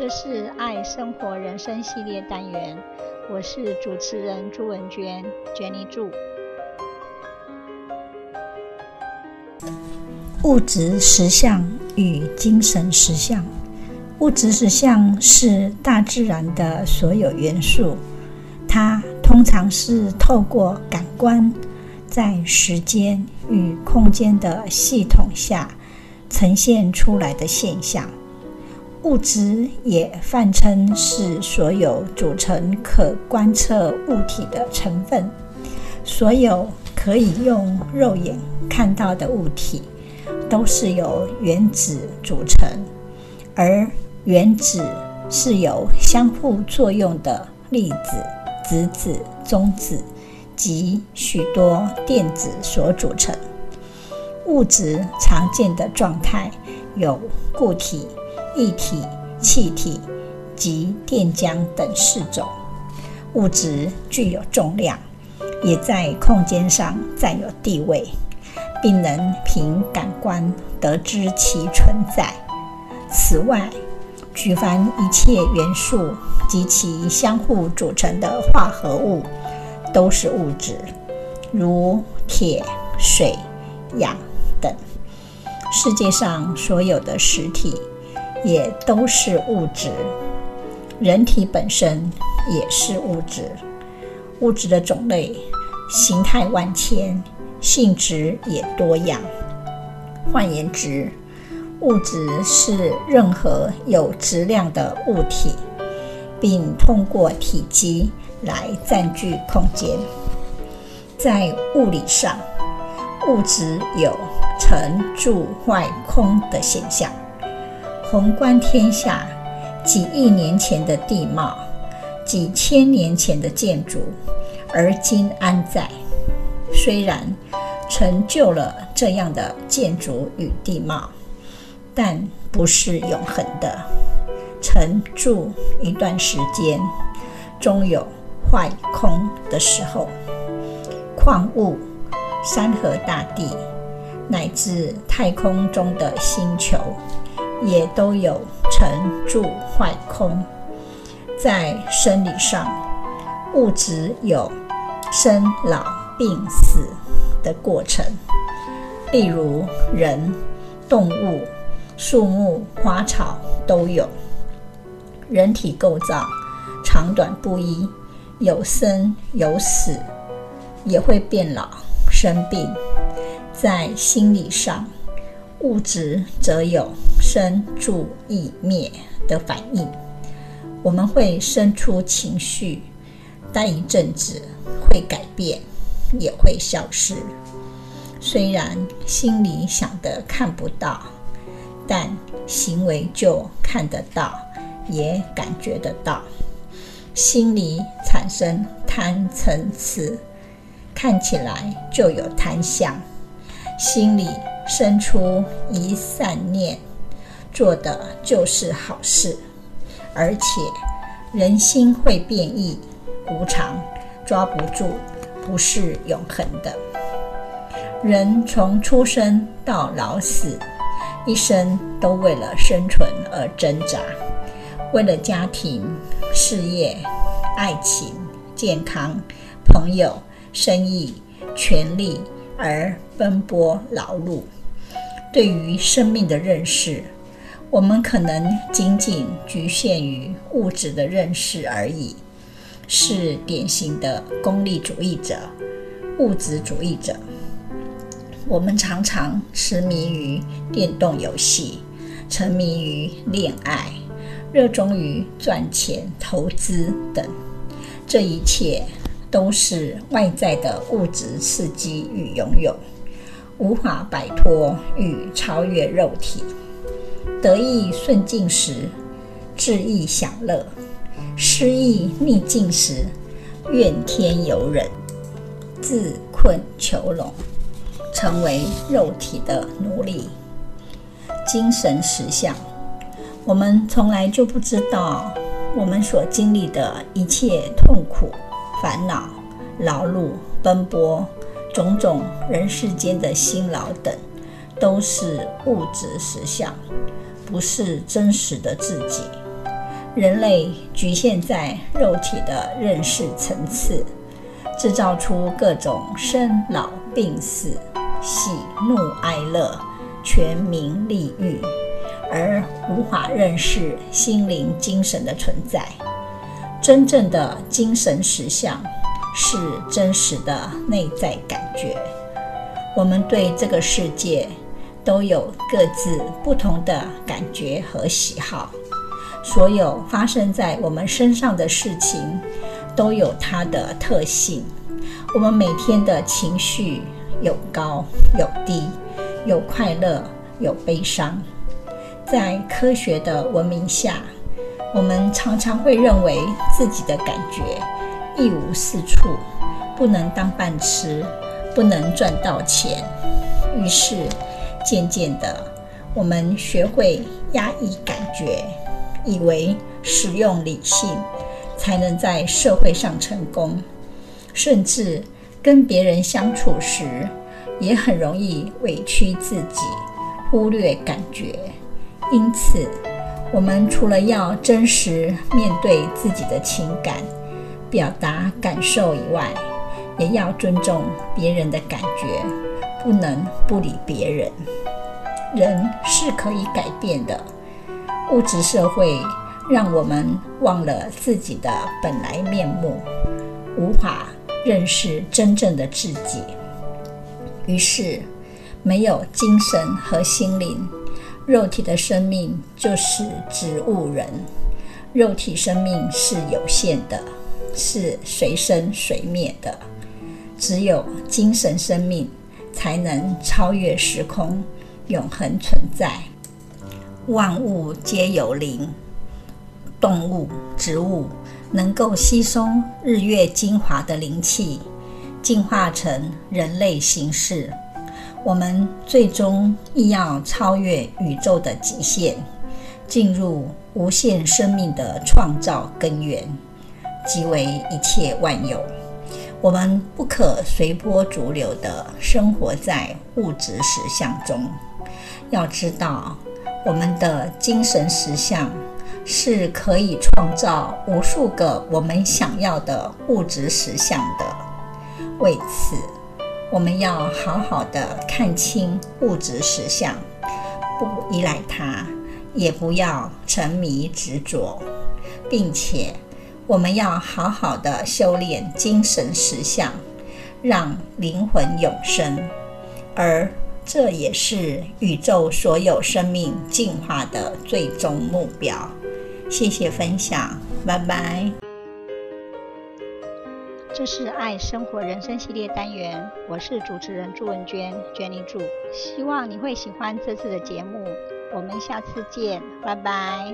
这是爱生活人生系列单元，我是主持人朱文娟，Jenny 朱。物质实相与精神实相，物质实相是大自然的所有元素，它通常是透过感官，在时间与空间的系统下呈现出来的现象。物质也泛称是所有组成可观测物体的成分。所有可以用肉眼看到的物体，都是由原子组成，而原子是由相互作用的粒子、质子、中子及许多电子所组成。物质常见的状态有固体。液体、气体及电浆等四种物质具有重量，也在空间上占有地位，并能凭感官得知其存在。此外，举凡一切元素及其相互组成的化合物都是物质，如铁、水、氧等。世界上所有的实体。也都是物质，人体本身也是物质。物质的种类、形态万千，性质也多样。换言之，物质是任何有质量的物体，并通过体积来占据空间。在物理上，物质有成、住、坏、空的现象。宏观天下，几亿年前的地貌，几千年前的建筑，而今安在？虽然成就了这样的建筑与地貌，但不是永恒的。成住一段时间，终有坏空的时候。矿物、山河大地，乃至太空中的星球。也都有成、住、坏、空。在生理上，物质有生、老、病、死的过程。例如人、动物、树木、花草都有。人体构造长短不一，有生有死，也会变老生病。在心理上，物质则有生住异灭的反应，我们会生出情绪，待一阵子会改变，也会消失。虽然心里想的看不到，但行为就看得到，也感觉得到。心里产生贪嗔痴，看起来就有贪相。心里生出一善念，做的就是好事，而且人心会变异、无常，抓不住，不是永恒的。人从出生到老死，一生都为了生存而挣扎，为了家庭、事业、爱情、健康、朋友、生意、权利而奔波劳碌。对于生命的认识，我们可能仅仅局限于物质的认识而已，是典型的功利主义者、物质主义者。我们常常痴迷于电动游戏，沉迷于恋爱，热衷于赚钱、投资等。这一切都是外在的物质刺激与拥有。无法摆脱与超越肉体，得意顺境时，恣意享乐；失意逆境时，怨天尤人，自困囚笼，成为肉体的奴隶。精神实相，我们从来就不知道，我们所经历的一切痛苦、烦恼、劳碌、奔波。种种人世间的辛劳等，都是物质实相，不是真实的自己。人类局限在肉体的认识层次，制造出各种生老病死、喜怒哀乐、权名利欲，而无法认识心灵精神的存在。真正的精神实相是真实的内在感觉。我们对这个世界都有各自不同的感觉和喜好。所有发生在我们身上的事情，都有它的特性。我们每天的情绪有高有低，有快乐有悲伤。在科学的文明下，我们常常会认为自己的感觉一无是处，不能当饭吃，不能赚到钱。于是，渐渐的，我们学会压抑感觉。以为使用理性才能在社会上成功，甚至跟别人相处时也很容易委屈自己，忽略感觉。因此，我们除了要真实面对自己的情感、表达感受以外，也要尊重别人的感觉，不能不理别人。人是可以改变的。物质社会让我们忘了自己的本来面目，无法认识真正的自己。于是，没有精神和心灵，肉体的生命就是植物人。肉体生命是有限的，是随生随灭的。只有精神生命才能超越时空，永恒存在。万物皆有灵，动物、植物能够吸收日月精华的灵气，进化成人类形式。我们最终亦要超越宇宙的极限，进入无限生命的创造根源，即为一切万有。我们不可随波逐流地生活在物质实相中，要知道。我们的精神实相是可以创造无数个我们想要的物质实相的。为此，我们要好好的看清物质实相，不依赖它，也不要沉迷执着，并且我们要好好的修炼精神实相，让灵魂永生，而。这也是宇宙所有生命进化的最终目标。谢谢分享，拜拜。这是爱生活人生系列单元，我是主持人朱文娟，娟妮祝。希望你会喜欢这次的节目，我们下次见，拜拜。